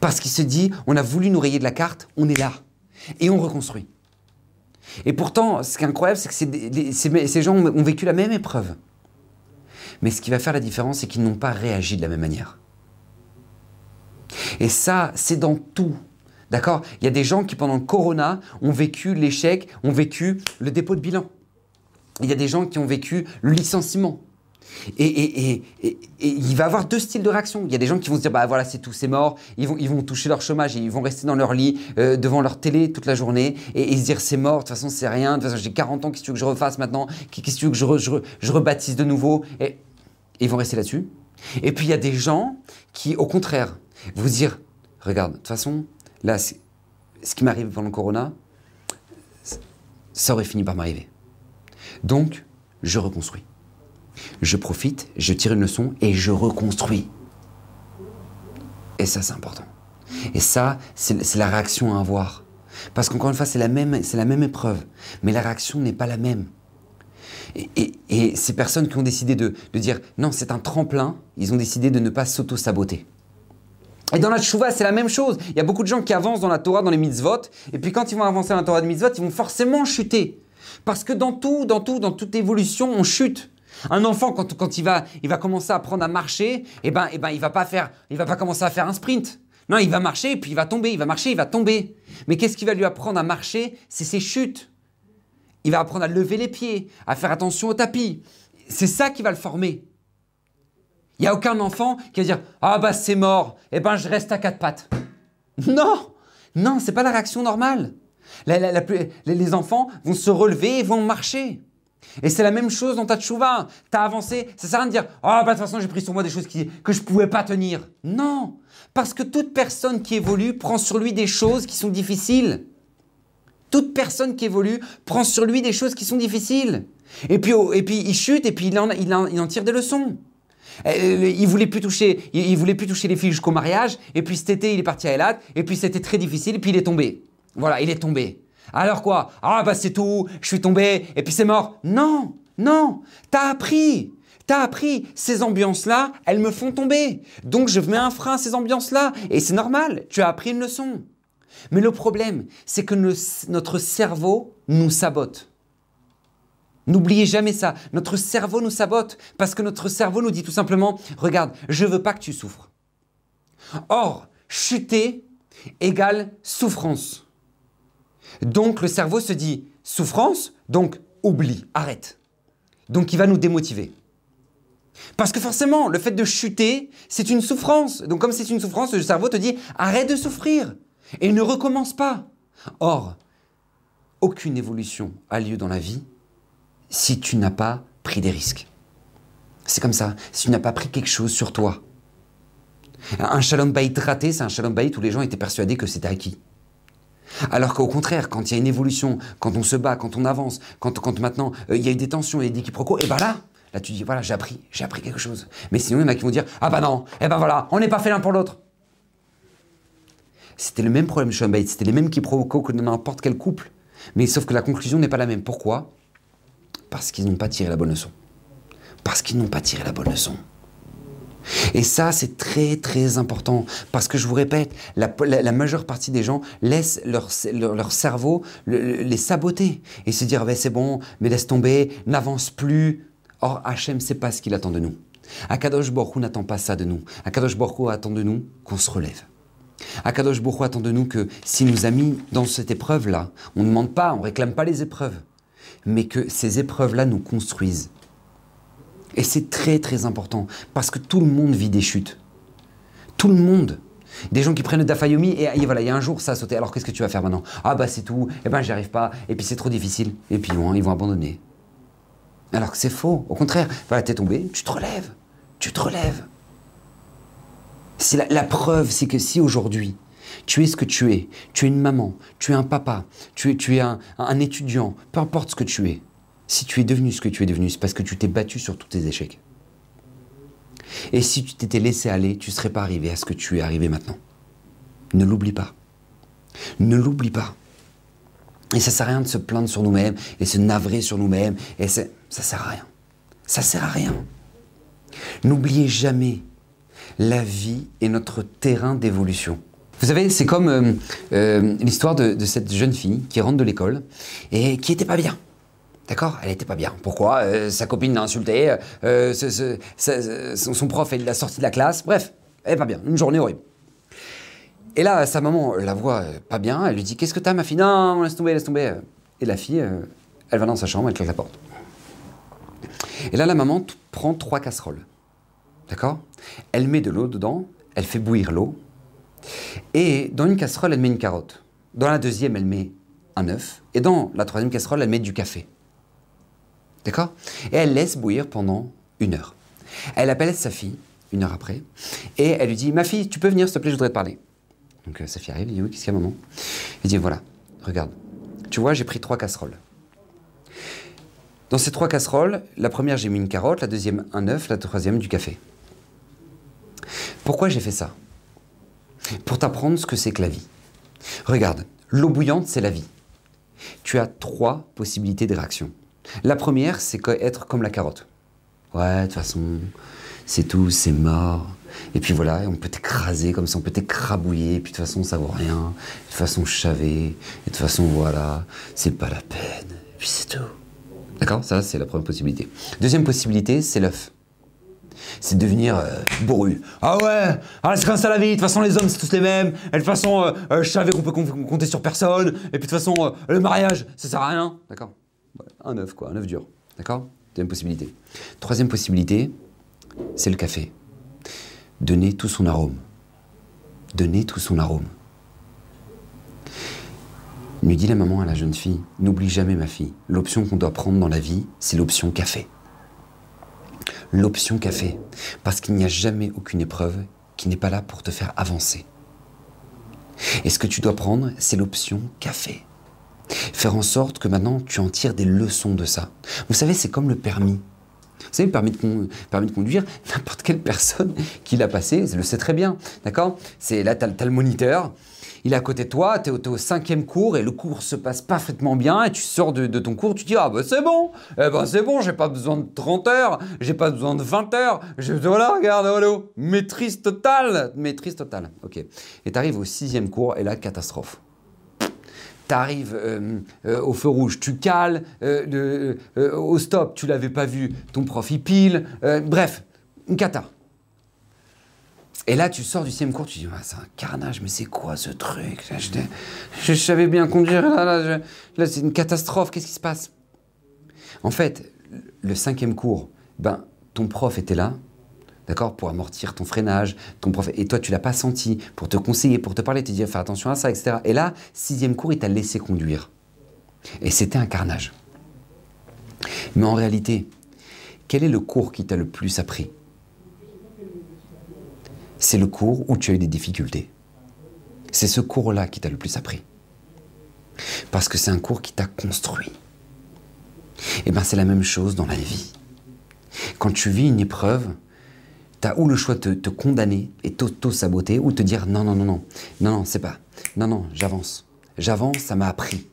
Parce qu'il se dit, on a voulu nous rayer de la carte, on est là. Et on reconstruit. Et pourtant, ce qui est incroyable, c'est que ces, gens ont vécu la même épreuve. Mais ce qui va faire la différence, c'est qu'ils n'ont pas réagi de la même manière. Et ça, c'est dans tout. D'accord? Il y a des gens qui, pendant le corona, ont vécu l'échec, ont vécu le dépôt de bilan. Il y a des gens qui ont vécu le licenciement. Et, il va avoir deux styles de réaction. Il y a des gens qui vont se dire, bah voilà, c'est tout, c'est mort. Ils vont, ils vont toucher leur chômage et ils vont rester dans leur lit, euh, devant leur télé toute la journée et, se dire, c'est mort, de toute façon, c'est rien. De toute façon, j'ai 40 ans, qu'est-ce que tu veux que je refasse maintenant? Qu'est-ce que tu veux que je, je, rebâtisse de nouveau? Et, ils vont rester là-dessus. Et puis, il y a des gens qui, au contraire, vont se dire, regarde, de toute façon, là, ce qui m'arrive pendant le corona, ça aurait fini par m'arriver. Donc, je reconstruis je profite, je tire une leçon et je reconstruis. Et ça, c'est important. Et ça, c'est la réaction à avoir. Parce qu'encore une fois, c'est la, même, la même épreuve, mais la réaction n'est pas la même. Et, ces personnes qui ont décidé de, dire non, c'est un tremplin, ils ont décidé de ne pas s'auto-saboter. Et dans la tchouva, c'est la même chose. Il y a beaucoup de gens qui avancent dans la Torah, dans les mitzvot, et puis quand ils vont avancer dans la Torah de mitzvot, ils vont forcément chuter. Parce que dans tout, dans tout, dans toute évolution, on chute. Un enfant, quand, il, va, il va commencer à apprendre à marcher, eh ben, eh ben, il va pas faire, il va pas commencer à faire un sprint. Non, il va marcher et puis il va tomber, il va marcher, il va tomber. Mais qu'est-ce qui va lui apprendre à marcher? C'est ses chutes. Il va apprendre à lever les pieds, à faire attention au tapis. C'est ça qui va le former. Il n'y a aucun enfant qui va dire Ah bah c'est mort, eh ben je reste à quatre pattes. Non Non, c'est pas la réaction normale. les enfants vont se relever et vont marcher. Et c'est la même chose dans ta tchouva. T'as avancé, ça sert à rien de dire Ah, oh, bah de toute façon, j'ai pris sur moi des choses que je pouvais pas tenir. Non Parce que toute personne qui évolue prend sur lui des choses qui sont difficiles. Toute personne qui évolue prend sur lui des choses qui sont difficiles. Et puis, oh, et puis il chute et puis il en, il en, tire des leçons. Euh, il voulait plus toucher, il, voulait plus toucher les filles jusqu'au mariage. Et puis cet été, il est parti à Elat. Et puis c'était très difficile. Et puis il est tombé. Voilà, il est tombé. Alors quoi? Ah bah c'est tout, je suis tombé et puis c'est mort. Non, non, t'as appris. T'as appris, ces ambiances-là, elles me font tomber. Donc je mets un frein à ces ambiances-là. Et c'est normal, tu as appris une leçon. Mais le problème, c'est que notre cerveau nous sabote. N'oubliez jamais ça. Notre cerveau nous sabote parce que notre cerveau nous dit tout simplement, regarde, je veux pas que tu souffres. Or, chuter égale souffrance. Donc le cerveau se dit, souffrance, donc oublie, arrête. Donc il va nous démotiver. Parce que forcément, le fait de chuter, c'est une souffrance. Donc comme c'est une souffrance, le cerveau te dit, arrête de souffrir et ne recommence pas. Or, aucune évolution a lieu dans la vie si tu n'as pas pris des risques. C'est comme ça, si tu n'as pas pris quelque chose sur toi. Un shalom bayit raté, c'est un shalom bayit où les gens étaient persuadés que c'était acquis. Alors qu'au contraire, quand il y a une évolution, quand on se bat, quand on avance, quand, maintenant euh, il y a eu des tensions et des quiproquos, et ben là, là tu dis voilà, j'ai appris, j'ai appris quelque chose. Mais sinon, il y en a qui vont dire ah bah non, et ben voilà, on n'est pas fait l'un pour l'autre. C'était le même problème Shalom Bayit, c'était les mêmes quiproquos que dans n'importe quel couple. Mais sauf que la conclusion n'est pas la même. Pourquoi? Parce qu'ils n'ont pas tiré la bonne leçon. Parce qu'ils n'ont pas tiré la bonne leçon. Et ça, c'est très très important. Parce que je vous répète, la, majeure partie des gens laissent leur, leur, cerveau les saboter et se dire ben, c'est bon, mais laisse tomber, n'avance plus. Or, Hachem, c'est pas ce qu'il attend de nous. Akadosh Borou n'attend pas ça de nous. Akadosh Borou attend de nous qu'on se relève. Akadosh Borou attend de nous que s'il nous a mis dans cette épreuve-là, on ne demande pas, on réclame pas les épreuves mais que ces épreuves-là nous construisent. Et c'est très très important, parce que tout le monde vit des chutes. Tout le monde. Des gens qui prennent le dafayomi et, voilà, il y a un jour ça a sauté. Alors qu'est-ce que tu vas faire maintenant? Ah bah c'est tout, et eh ben j'y arrive pas, et puis c'est trop difficile, et puis ils vont abandonner. Alors que c'est faux, au contraire, voilà, t'es tombé, tu te relèves, tu te relèves. C'est la preuve, c'est que si aujourd'hui, tu es ce que tu es. Tu es une maman, tu es un papa, tu es, tu es un, étudiant, peu importe ce que tu es. Si tu es devenu ce que tu es devenu, c'est parce que tu t'es battu sur tous tes échecs. Et si tu t'étais laissé aller, tu ne serais pas arrivé à ce que tu es arrivé maintenant. Ne l'oublie pas. Ne l'oublie pas. Et ça sert à rien de se plaindre sur nous-mêmes et se navrer sur nous-mêmes. Et ça sert à rien. Ça sert à rien. N'oubliez jamais, la vie est notre terrain d'évolution. Vous savez, c'est comme euh, euh, l'histoire de, cette jeune fille qui rentre de l'école et qui n'était pas bien. D'accord Elle n'était pas bien. Pourquoi? Euh, Sa copine l'a insultée, son, prof l'a sortie de la classe. Bref, elle n'est pas bien. Une journée horrible. Et là, sa maman la voit pas bien. Elle lui dit Qu'est-ce que t'as, ma fille? Non, laisse tomber, laisse tomber. Et la fille, elle va dans sa chambre, elle claque la porte. Et là, la maman prend trois casseroles. D'accord? Elle met de l'eau dedans, elle fait bouillir l'eau, et dans une casserole, elle met une carotte. Dans la deuxième, elle met un œuf. Et dans la troisième casserole, elle met du café. D'accord? Et elle laisse bouillir pendant une heure. Elle appelle sa fille, une heure après, et elle lui dit Ma fille, tu peux venir, s'il te plaît, je voudrais te parler. Donc euh, sa fille arrive, elle dit Oui, qu'est-ce qu'il y a, maman? Elle dit Voilà, regarde, tu vois, j'ai pris trois casseroles. Dans ces trois casseroles, la première, j'ai mis une carotte, la deuxième, un œuf, la troisième, du café. Pourquoi j'ai fait ça? Pour t'apprendre ce que c'est que la vie. Regarde, l'eau bouillante, c'est la vie. Tu as trois possibilités de réaction. La première, c'est être comme la carotte. Ouais, de toute façon, c'est tout, c'est mort. Et puis voilà, on peut t'écraser comme ça, on peut t'écrabouiller, et puis de toute façon, ça vaut rien. De toute façon, savais. Et de toute façon, voilà, c'est pas la peine. Et puis c'est tout. D'accord? Ça, c'est la première possibilité. Deuxième possibilité, c'est l'œuf c'est devenir euh, bourru. Ah ouais, ah, c'est comme ça la vie, de toute façon les hommes c'est tous les mêmes, et de toute façon euh, euh, je savais qu'on peut compter sur personne, et puis de toute façon le mariage ça sert à rien, d'accord? Un œuf quoi, un œuf dur, d'accord? Deuxième possibilité. Troisième possibilité, c'est le café. Donner tout son arôme. Donner tout son arôme. Lui dit la maman à la jeune fille, n'oublie jamais ma fille, l'option qu'on doit prendre dans la vie, c'est l'option café l'option café. Parce qu'il n'y a jamais aucune épreuve qui n'est pas là pour te faire avancer. Et ce que tu dois prendre, c'est l'option café. Faire en sorte que maintenant tu en tires des leçons de ça. Vous savez, c'est comme le permis. Vous savez, le permis de, conduire, n'importe quelle personne qui l'a passé le sait très bien. D'accord? C'est là, tu as, le moniteur il est à côté de toi, tu es, au cinquième cours et le cours se passe parfaitement bien et tu sors de, ton cours, tu dis ah bah c'est bon, eh ben c'est bon, j'ai pas besoin de 30 heures, j'ai pas besoin de 20 heures, voilà, regarde, voilà, maîtrise totale, maîtrise totale, ok. Et tu arrives au sixième cours et là, catastrophe. Tu arrives au feu rouge, tu cales, au stop, tu l'avais pas vu, ton prof il pile, bref, une cata. Et là, tu sors du sixième cours, tu dis, ah, c'est un carnage, mais c'est quoi ce truc? Je, savais bien conduire, là, là, c'est une catastrophe, qu'est-ce qui se passe? En fait, le cinquième cours, ben, ton prof était là, d'accord, pour amortir ton freinage, ton prof, et toi, tu l'as pas senti, pour te conseiller, pour te parler, te dire, fais attention à ça, etc. Et là, sixième cours, il t'a laissé conduire. Et c'était un carnage. Mais en réalité, quel est le cours qui t'a le plus appris? C'est le cours où tu as eu des difficultés. C'est ce cours-là qui t'a le plus appris. Parce que c'est un cours qui t'a construit. Et eh bien c'est la même chose dans la vie. Quand tu vis une épreuve, tu as ou le choix de te, condamner et t'auto-saboter ou te dire non, non, non, non, non, non, c'est pas. Non, non, j'avance. J'avance, ça m'a appris.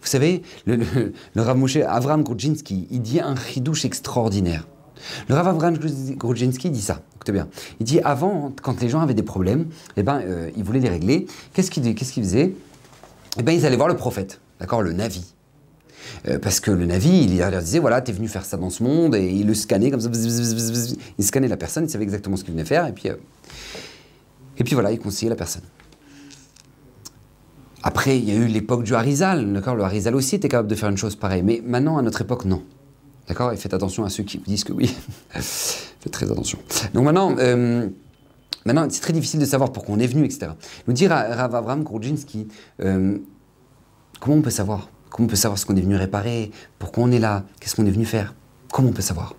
Vous savez, le, le, Rav Moshe Avram Grudzinski, il dit un chidouche extraordinaire. Le Rav Avram Grudzinski dit ça bien. Il dit avant, quand les gens avaient des problèmes, eh ben, euh, ils voulaient les régler. Qu'est-ce qu'ils qu'est-ce faisaient? Eh ben, ils allaient voir le prophète, d'accord, le Navi. Euh, parce que le Navi, il leur disait voilà, t'es venu faire ça dans ce monde, et il le scannait comme ça. Il scannait la personne, il savait exactement ce qu'il venait faire, et puis, euh, et puis voilà, il conseillait la personne. Après, il y a eu l'époque du Harizal, d'accord? Le Harizal aussi était capable de faire une chose pareille, mais maintenant, à notre époque, non. D'accord? Et faites attention à ceux qui disent que oui. faites très attention. Donc maintenant, euh, maintenant c'est très difficile de savoir pourquoi on est venu, etc. Nous à Rav Avram Grudzinski, euh, comment on peut savoir? Comment on peut savoir ce qu'on est venu réparer? Pourquoi on est là? Qu'est-ce qu'on est venu faire? Comment on peut savoir?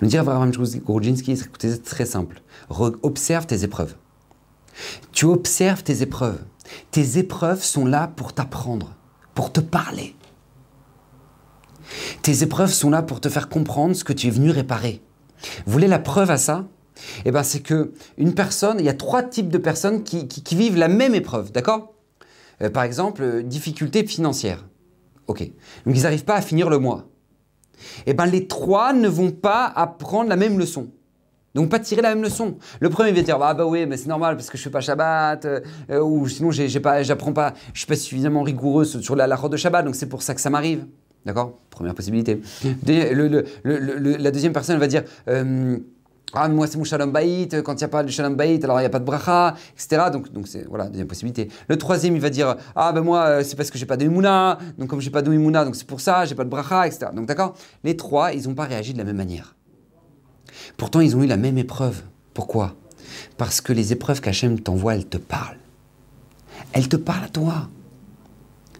Nous dire Avram Grudzinski, c'est très simple. observe tes épreuves. Tu observes tes épreuves. Tes épreuves sont là pour t'apprendre, pour te parler. Tes épreuves sont là pour te faire comprendre ce que tu es venu réparer. Vous voulez la preuve à ça? Eh bien, c'est que une personne, il y a trois types de personnes qui, vivent la même épreuve, d'accord? Euh, Par exemple, euh, difficulté financière. Ok. Donc, ils n'arrivent pas à finir le mois. Eh bien, les trois ne vont pas apprendre la même leçon. Donc pas tirer la même leçon. Le premier va dire ah bah oui mais c'est normal parce que je fais pas Shabbat euh, ou sinon j'ai pas j'apprends pas je suis pas suffisamment rigoureux sur la, la de Shabbat donc c'est pour ça que ça m'arrive. D'accord? Première possibilité. la deuxième personne va dire euh, Ah, moi, c'est mon shalom baït. Quand il n'y a pas de shalom baït, alors il n'y a pas de bracha, etc. Donc, donc c'est voilà, deuxième possibilité. Le troisième, il va dire Ah, ben moi, euh, c'est parce que j'ai pas de. Donc, comme j'ai pas de donc c'est pour ça, j'ai pas de bracha, etc. Donc, d'accord? Les trois, ils n'ont pas réagi de la même manière. Pourtant, ils ont eu la même épreuve. Pourquoi? Parce que les épreuves qu'Hachem t'envoie, elles te parlent. Elles te parlent à toi.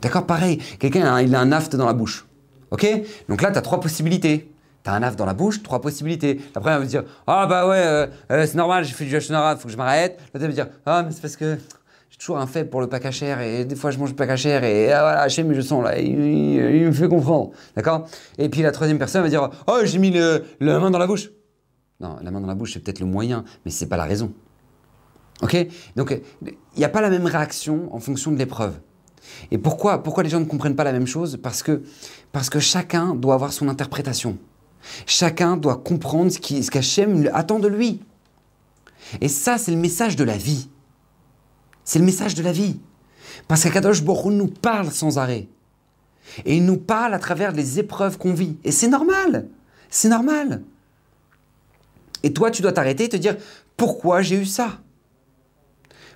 D'accord? Pareil, quelqu'un, il a un aft dans la bouche. Ok? Donc là, tu as trois possibilités. Tu as un af dans la bouche, trois possibilités. La première va dire Ah bah ouais, euh, euh, c'est normal, j'ai fait du il faut que je m'arrête. L'autre va dire Ah, mais c'est parce que j'ai toujours un faible pour le pack et des fois je mange le pack et ah, voilà, mais je sens là, il, me fait comprendre. D'accord? Et puis la troisième personne va dire Oh, j'ai mis le, la main dans la bouche. Non, la main dans la bouche, c'est peut-être le moyen, mais c'est pas la raison. Ok? Donc, il n'y a pas la même réaction en fonction de l'épreuve. Et pourquoi, pourquoi les gens ne comprennent pas la même chose? Parce que, parce que chacun doit avoir son interprétation. Chacun doit comprendre ce qu'Hachem attend de lui. Et ça, c'est le message de la vie. C'est le message de la vie. Parce qu'Akadosh Baruch nous parle sans arrêt. Et il nous parle à travers les épreuves qu'on vit. Et c'est normal. C'est normal. Et toi, tu dois t'arrêter et te dire pourquoi j'ai eu ça?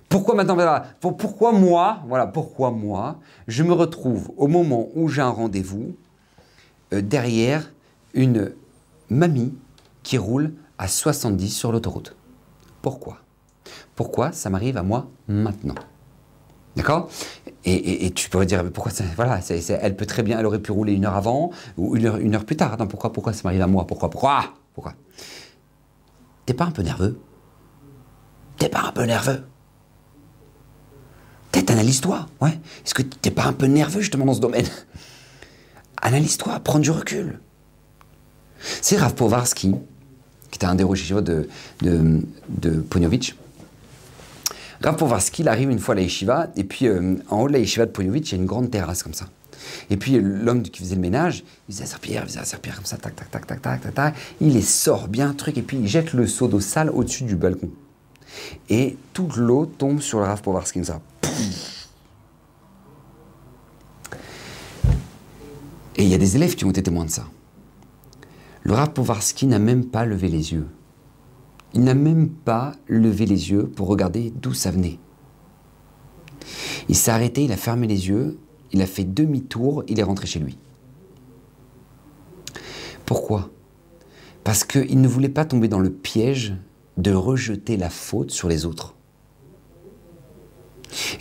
Pourquoi maintenant, pourquoi moi, voilà, pourquoi moi, je me retrouve au moment où j'ai un rendez-vous euh, derrière une mamie qui roule à 70 sur l'autoroute. Pourquoi? Pourquoi ça m'arrive à moi maintenant? D'accord? Et, tu pourrais dire, pourquoi voilà, elle peut très bien, elle aurait pu rouler une heure avant ou une heure, plus tard. Pourquoi, ça m'arrive à moi? Pourquoi Pourquoi? Pourquoi? T'es pas un peu nerveux? T'es pas un peu nerveux? Peut-être analyse-toi, ouais. Est-ce que t'es pas un peu nerveux justement dans ce domaine? Analyse-toi, prends du recul. C'est Rav Povarski, qui était un des de, de, de Ponyovitch. Rav Povarski, il arrive une fois à la yeshiva, et puis euh, en haut de la yeshiva de Ponyovitch, il y a une grande terrasse comme ça. Et puis l'homme qui faisait le ménage, il faisait la serpillère, il faisait la serpillère comme ça, tac, tac, tac, tac, tac, tac, tac. Il les sort bien, truc, et puis il jette le seau d'eau sale au-dessus du balcon. Et toute l'eau tombe sur le Rav Povarski comme ça. Et il y a des élèves qui ont été témoins de ça. Le Rav Povarski n'a même pas levé les yeux. Il n'a même pas levé les yeux pour regarder d'où ça venait. Il s'est arrêté, il a fermé les yeux, il a fait demi-tour, il est rentré chez lui. Pourquoi? Parce qu'il ne voulait pas tomber dans le piège de rejeter la faute sur les autres.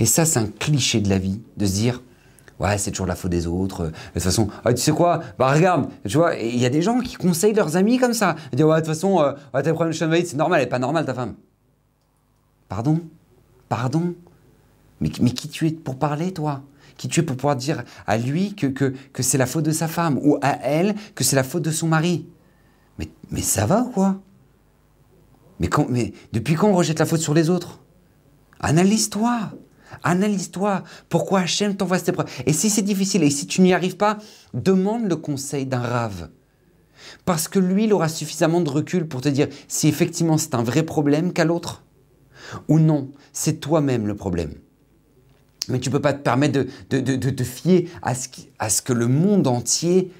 Et ça, c'est un cliché de la vie, de se dire, ouais, c'est toujours la faute des autres. De toute façon, ah, tu sais quoi Bah regarde, tu vois, il y a des gens qui conseillent leurs amis comme ça. Ils disent, ouais, de toute façon, euh, ouais, t'as problème de c'est normal, elle pas normale ta femme. Pardon? Pardon? Mais, mais qui tu es pour parler, toi? Qui tu es pour pouvoir dire à lui que, que, que c'est la faute de sa femme ou à elle que c'est la faute de son mari? Mais, mais ça va ou quoi? Mais, quand, mais depuis quand on rejette la faute sur les autres? Analyse-toi Analyse-toi. Pourquoi Hachem t'envoie cette épreuve Et si c'est difficile et si tu n'y arrives pas, demande le conseil d'un rave. Parce que lui, il aura suffisamment de recul pour te dire si effectivement c'est un vrai problème qu'à l'autre. Ou non, c'est toi-même le problème. Mais tu ne peux pas te permettre de, de, te fier à ce, à ce que le monde entier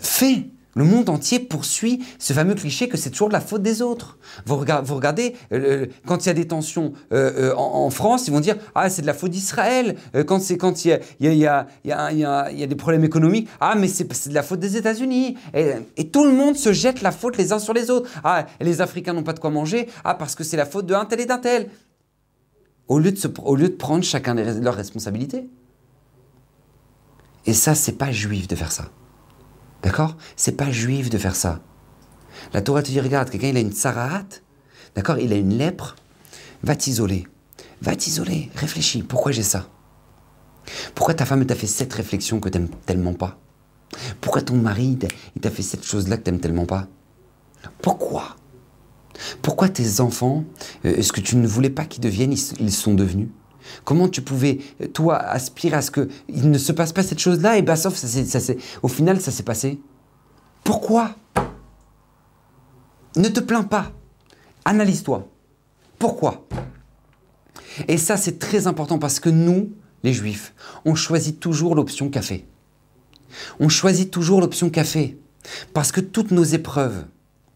fait. Le monde entier poursuit ce fameux cliché que c'est toujours de la faute des autres. Vous, regardez, euh, quand il y a des tensions euh, euh, en, France, ils vont dire Ah, c'est de la faute d'Israël. quand il y a, des problèmes économiques, Ah, mais c'est de la faute des États-Unis. Et, tout le monde se jette la faute les uns sur les autres. Ah, les Africains n'ont pas de quoi manger. Ah, parce que c'est la faute d'un tel et d'un tel. Au lieu, de au lieu de prendre chacun leurs responsabilités. Et ça, c'est pas juif de faire ça. D'accord? C'est pas juif de faire ça. La Torah te dit regarde, quelqu'un il a une tsarahat, d'accord? Il a une lèpre, va t'isoler. Va t'isoler, réfléchis, pourquoi j'ai ça? Pourquoi ta femme t'a fait cette réflexion que t'aimes tellement pas? Pourquoi ton mari il t'a fait cette chose-là que t'aimes tellement pas? Pourquoi? Pourquoi tes enfants, euh, est-ce que tu ne voulais pas qu'ils deviennent, ils sont devenus? Comment tu pouvais, toi, aspirer à ce qu'il ne se passe pas cette chose-là? Et bah, sauf, ça, ça, au final, ça s'est passé Pourquoi? Ne te plains pas. Analyse-toi. Pourquoi? Et ça, c'est très important parce que nous, les juifs, on choisit toujours l'option café. On choisit toujours l'option café. Parce que toutes nos épreuves,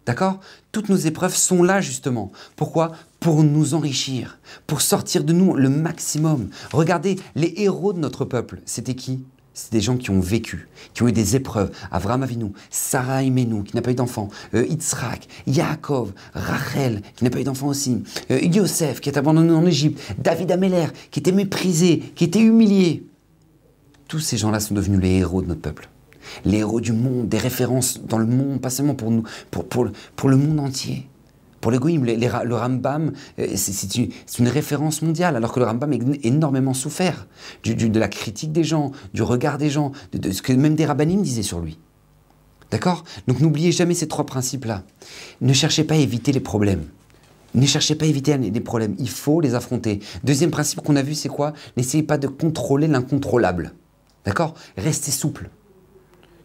D'accord? Toutes nos épreuves sont là justement. Pourquoi? Pour nous enrichir, pour sortir de nous le maximum. Regardez, les héros de notre peuple, c'était qui? C'est des gens qui ont vécu, qui ont eu des épreuves. Avraham Avinu, Sarah Imenu, qui n'a pas eu d'enfant, euh, Yitzhak, Yaakov, Rachel, qui n'a pas eu d'enfant aussi, euh, Yosef, qui est abandonné en Égypte, David Ameller, qui était méprisé, qui était humilié. Tous ces gens-là sont devenus les héros de notre peuple les héros du monde, des références dans le monde, pas seulement pour nous, pour, pour, le monde entier. Pour les goïms, le Rambam, euh, c'est une, référence mondiale, alors que le Rambam a énormément souffert de la critique des gens, du regard des gens, de, ce que même des rabbinim disaient sur lui. D'accord? Donc n'oubliez jamais ces trois principes-là. Ne cherchez pas à éviter les problèmes. Ne cherchez pas à éviter les problèmes. Il faut les affronter. Deuxième principe qu'on a vu, c'est quoi? N'essayez pas de contrôler l'incontrôlable. D'accord? Restez souple.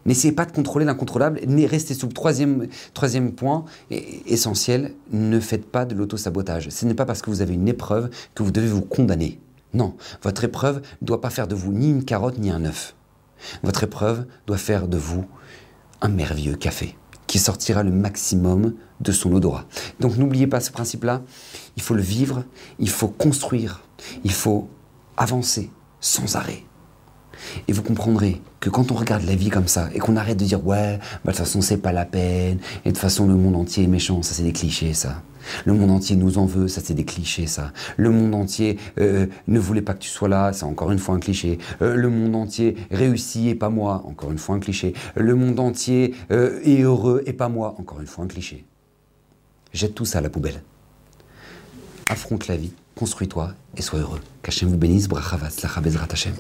N'essayez pas de contrôler l'incontrôlable, restez souple. Troisième, troisième point essentiel, ne faites pas de l'auto-sabotage. Ce n'est pas parce que vous avez une épreuve que vous devez vous condamner. Non, votre épreuve ne doit pas faire de vous ni une carotte ni un œuf. Votre épreuve doit faire de vous un merveilleux café qui sortira le maximum de son odorat. Donc n'oubliez pas ce principe-là, il faut le vivre, il faut construire, il faut avancer sans arrêt. Et vous comprendrez que quand on regarde la vie comme ça et qu'on arrête de dire ouais, bah, de toute façon c'est pas la peine, et de toute façon le monde entier est méchant, ça c'est des clichés ça. Le monde entier nous en veut, ça c'est des clichés ça. Le monde entier euh, ne voulait pas que tu sois là, c'est encore une fois un cliché. Euh, le monde entier réussit et pas moi, encore une fois un cliché. Le monde entier euh, est heureux et pas moi, encore une fois un cliché. Jette tout ça à la poubelle. Affronte la vie, construis-toi et sois heureux. Qu'Hachem vous bénisse, brachavas, la.